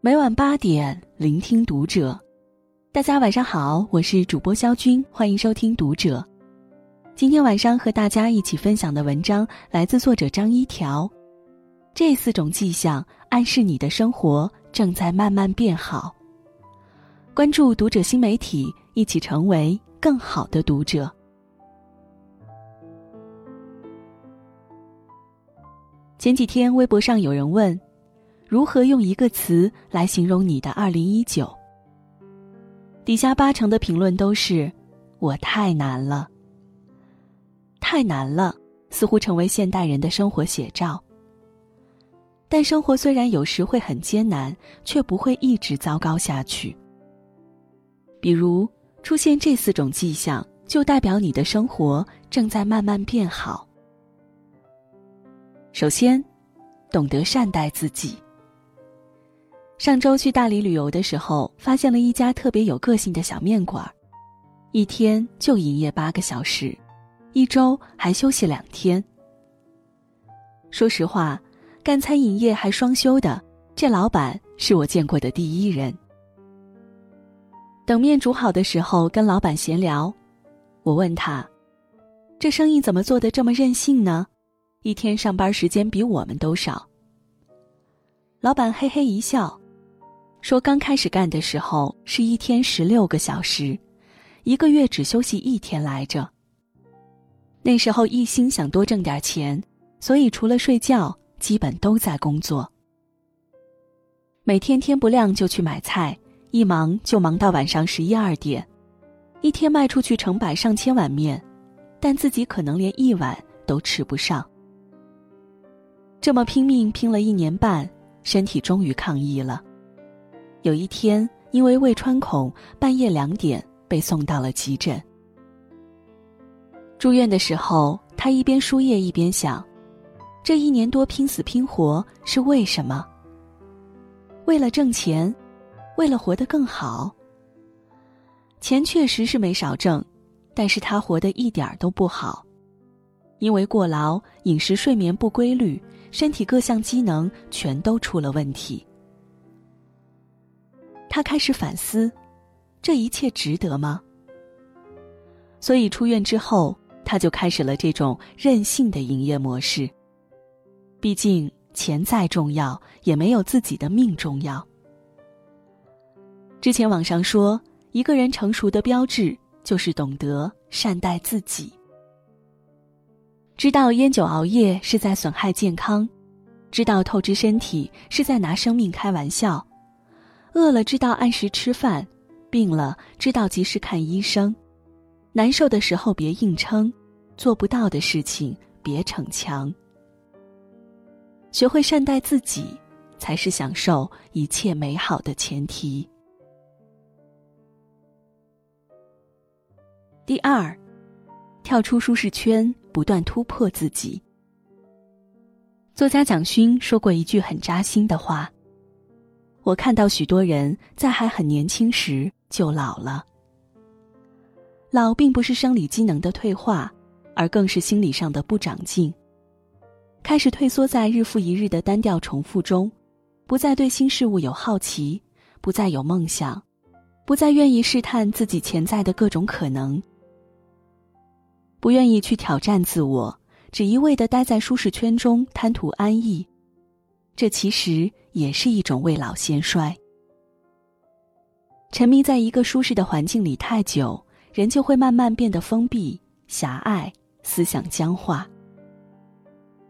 每晚八点，聆听读者。大家晚上好，我是主播肖军，欢迎收听读者。今天晚上和大家一起分享的文章来自作者张一条。这四种迹象暗示你的生活正在慢慢变好。关注读者新媒体，一起成为更好的读者。前几天，微博上有人问：“如何用一个词来形容你的二零一九？”底下八成的评论都是：“我太难了。”太难了，似乎成为现代人的生活写照。但生活虽然有时会很艰难，却不会一直糟糕下去。比如出现这四种迹象，就代表你的生活正在慢慢变好。首先，懂得善待自己。上周去大理旅游的时候，发现了一家特别有个性的小面馆，一天就营业八个小时，一周还休息两天。说实话，干餐饮业还双休的，这老板是我见过的第一人。等面煮好的时候，跟老板闲聊，我问他：“这生意怎么做的这么任性呢？”一天上班时间比我们都少。老板嘿嘿一笑，说：“刚开始干的时候是一天十六个小时，一个月只休息一天来着。那时候一心想多挣点钱，所以除了睡觉，基本都在工作。每天天不亮就去买菜，一忙就忙到晚上十一二点，一天卖出去成百上千碗面，但自己可能连一碗都吃不上。”这么拼命拼了一年半，身体终于抗议了。有一天，因为胃穿孔，半夜两点被送到了急诊。住院的时候，他一边输液一边想：这一年多拼死拼活是为什么？为了挣钱，为了活得更好。钱确实是没少挣，但是他活得一点都不好，因为过劳、饮食、睡眠不规律。身体各项机能全都出了问题，他开始反思，这一切值得吗？所以出院之后，他就开始了这种任性的营业模式。毕竟钱再重要，也没有自己的命重要。之前网上说，一个人成熟的标志就是懂得善待自己。知道烟酒熬夜是在损害健康，知道透支身体是在拿生命开玩笑，饿了知道按时吃饭，病了知道及时看医生，难受的时候别硬撑，做不到的事情别逞强。学会善待自己，才是享受一切美好的前提。第二，跳出舒适圈。不断突破自己。作家蒋勋说过一句很扎心的话：“我看到许多人在还很年轻时就老了。老并不是生理机能的退化，而更是心理上的不长进。开始退缩在日复一日的单调重复中，不再对新事物有好奇，不再有梦想，不再愿意试探自己潜在的各种可能。”不愿意去挑战自我，只一味的待在舒适圈中贪图安逸，这其实也是一种未老先衰。沉迷在一个舒适的环境里太久，人就会慢慢变得封闭、狭隘，思想僵化。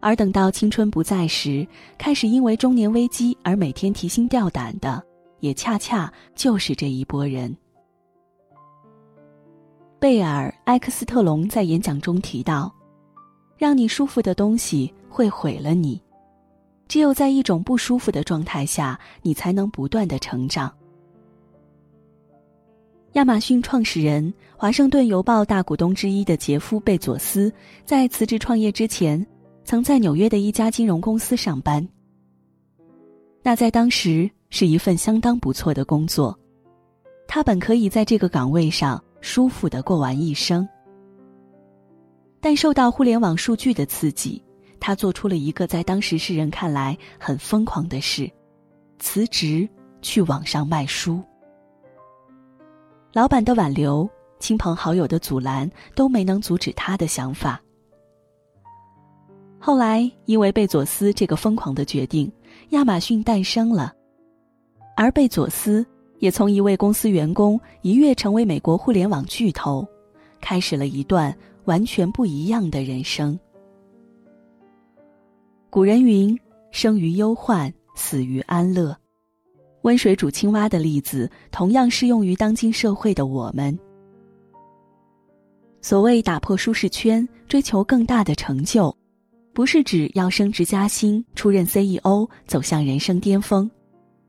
而等到青春不在时，开始因为中年危机而每天提心吊胆的，也恰恰就是这一波人。贝尔·埃克斯特隆在演讲中提到：“让你舒服的东西会毁了你，只有在一种不舒服的状态下，你才能不断的成长。”亚马逊创始人、华盛顿邮报大股东之一的杰夫·贝佐斯，在辞职创业之前，曾在纽约的一家金融公司上班。那在当时是一份相当不错的工作，他本可以在这个岗位上。舒服的过完一生，但受到互联网数据的刺激，他做出了一个在当时世人看来很疯狂的事：辞职去网上卖书。老板的挽留，亲朋好友的阻拦，都没能阻止他的想法。后来，因为贝佐斯这个疯狂的决定，亚马逊诞生了，而贝佐斯也从一位公司员工一跃成为美国互联网巨头，开始了一段完全不一样的人生。古人云：“生于忧患，死于安乐。”温水煮青蛙的例子同样适用于当今社会的我们。所谓打破舒适圈，追求更大的成就。不是指要升职加薪、出任 CEO、走向人生巅峰，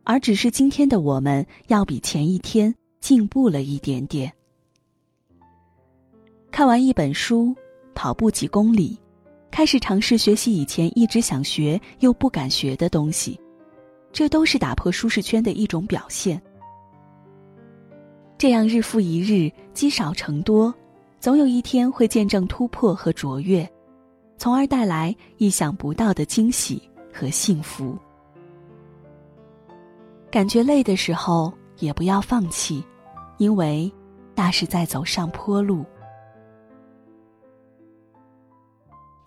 而只是今天的我们要比前一天进步了一点点。看完一本书，跑步几公里，开始尝试学习以前一直想学又不敢学的东西，这都是打破舒适圈的一种表现。这样日复一日，积少成多，总有一天会见证突破和卓越。从而带来意想不到的惊喜和幸福。感觉累的时候，也不要放弃，因为那是在走上坡路。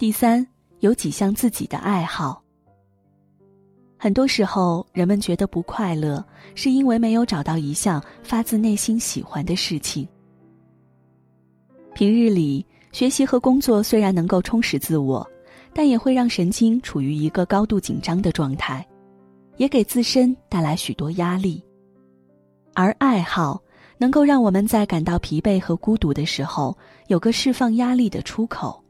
第三，有几项自己的爱好。很多时候，人们觉得不快乐，是因为没有找到一项发自内心喜欢的事情。平日里。学习和工作虽然能够充实自我，但也会让神经处于一个高度紧张的状态，也给自身带来许多压力。而爱好能够让我们在感到疲惫和孤独的时候，有个释放压力的出口。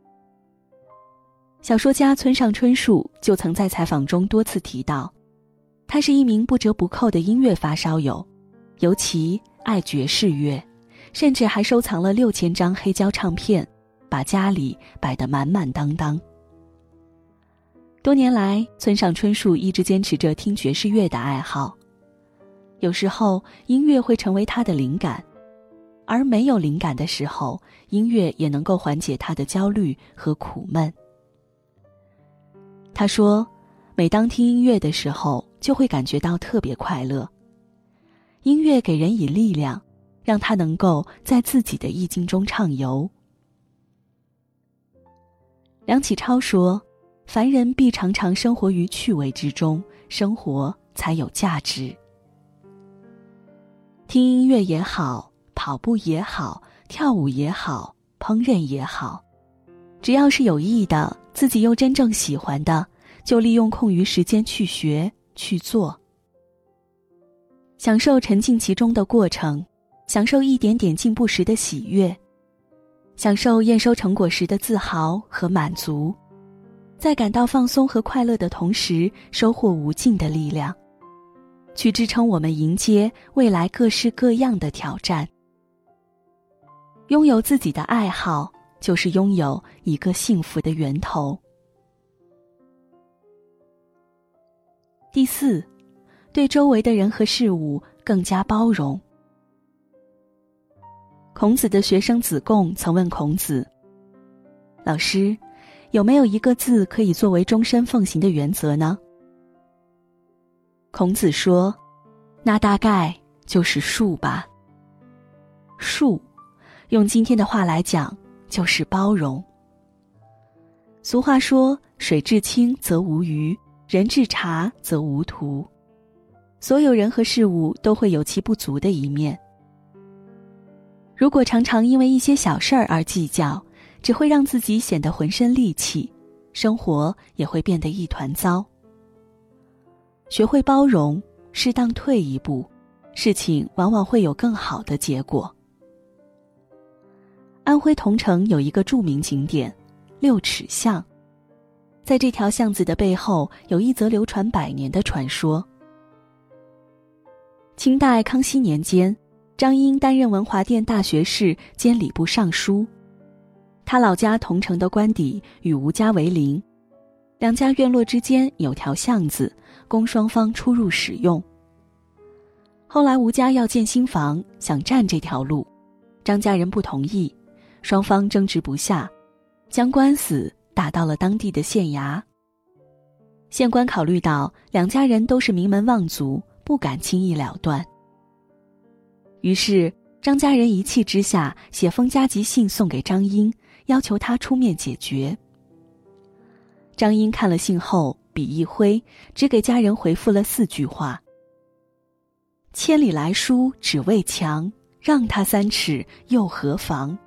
小说家村上春树就曾在采访中多次提到，他是一名不折不扣的音乐发烧友，尤其爱爵士乐，甚至还收藏了六千张黑胶唱片。把家里摆得满满当当。多年来，村上春树一直坚持着听爵士乐的爱好。有时候，音乐会成为他的灵感；而没有灵感的时候，音乐也能够缓解他的焦虑和苦闷。他说：“每当听音乐的时候，就会感觉到特别快乐。音乐给人以力量，让他能够在自己的意境中畅游。”梁启超说：“凡人必常常生活于趣味之中，生活才有价值。听音乐也好，跑步也好，跳舞也好，烹饪也好，只要是有益的，自己又真正喜欢的，就利用空余时间去学去做，享受沉浸其中的过程，享受一点点进步时的喜悦。”享受验收成果时的自豪和满足，在感到放松和快乐的同时，收获无尽的力量，去支撑我们迎接未来各式各样的挑战。拥有自己的爱好，就是拥有一个幸福的源头。第四，对周围的人和事物更加包容。孔子的学生子贡曾问孔子：“老师，有没有一个字可以作为终身奉行的原则呢？”孔子说：“那大概就是恕吧。恕，用今天的话来讲，就是包容。俗话说：‘水至清则无鱼，人至察则无徒。’所有人和事物都会有其不足的一面。”如果常常因为一些小事儿而计较，只会让自己显得浑身戾气，生活也会变得一团糟。学会包容，适当退一步，事情往往会有更好的结果。安徽桐城有一个著名景点——六尺巷，在这条巷子的背后，有一则流传百年的传说。清代康熙年间。张英担任文华殿大学士兼礼部尚书，他老家桐城的官邸与吴家为邻，两家院落之间有条巷子，供双方出入使用。后来吴家要建新房，想占这条路，张家人不同意，双方争执不下，将官司打到了当地的县衙。县官考虑到两家人都是名门望族，不敢轻易了断。于是，张家人一气之下写封加急信送给张英，要求他出面解决。张英看了信后，笔一挥，只给家人回复了四句话：“千里来书只为墙，让他三尺又何妨？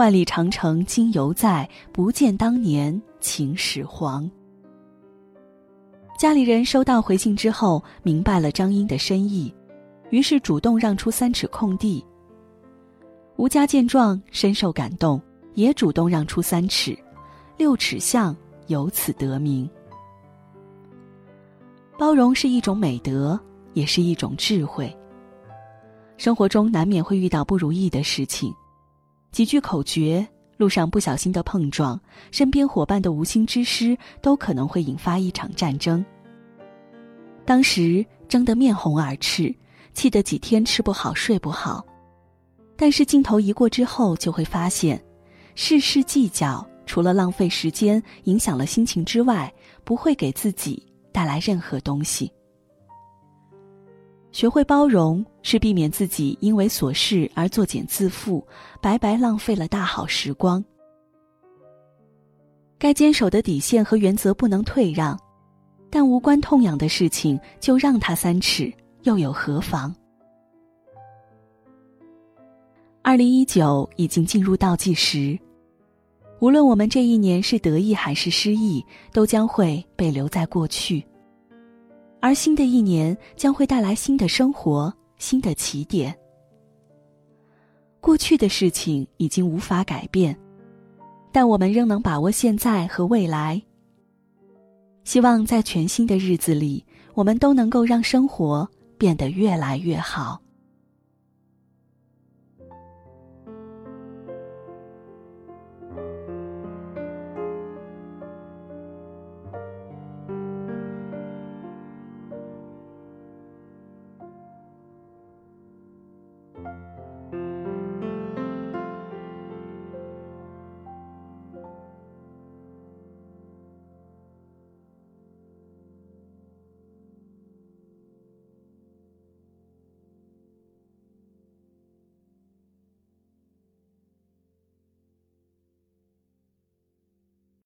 万里长城今犹在，不见当年秦始皇。”家里人收到回信之后，明白了张英的深意，于是主动让出三尺空地。吴家见状深受感动，也主动让出三尺，六尺巷由此得名。包容是一种美德，也是一种智慧。生活中难免会遇到不如意的事情，几句口诀，路上不小心的碰撞，身边伙伴的无心之失，都可能会引发一场战争。当时争得面红耳赤，气得几天吃不好睡不好。但是镜头一过之后，就会发现，事事计较除了浪费时间、影响了心情之外，不会给自己带来任何东西。学会包容，是避免自己因为琐事而作茧自缚，白白浪费了大好时光。该坚守的底线和原则不能退让，但无关痛痒的事情就让他三尺，又有何妨？二零一九已经进入倒计时，无论我们这一年是得意还是失意，都将会被留在过去。而新的一年将会带来新的生活、新的起点。过去的事情已经无法改变，但我们仍能把握现在和未来。希望在全新的日子里，我们都能够让生活变得越来越好。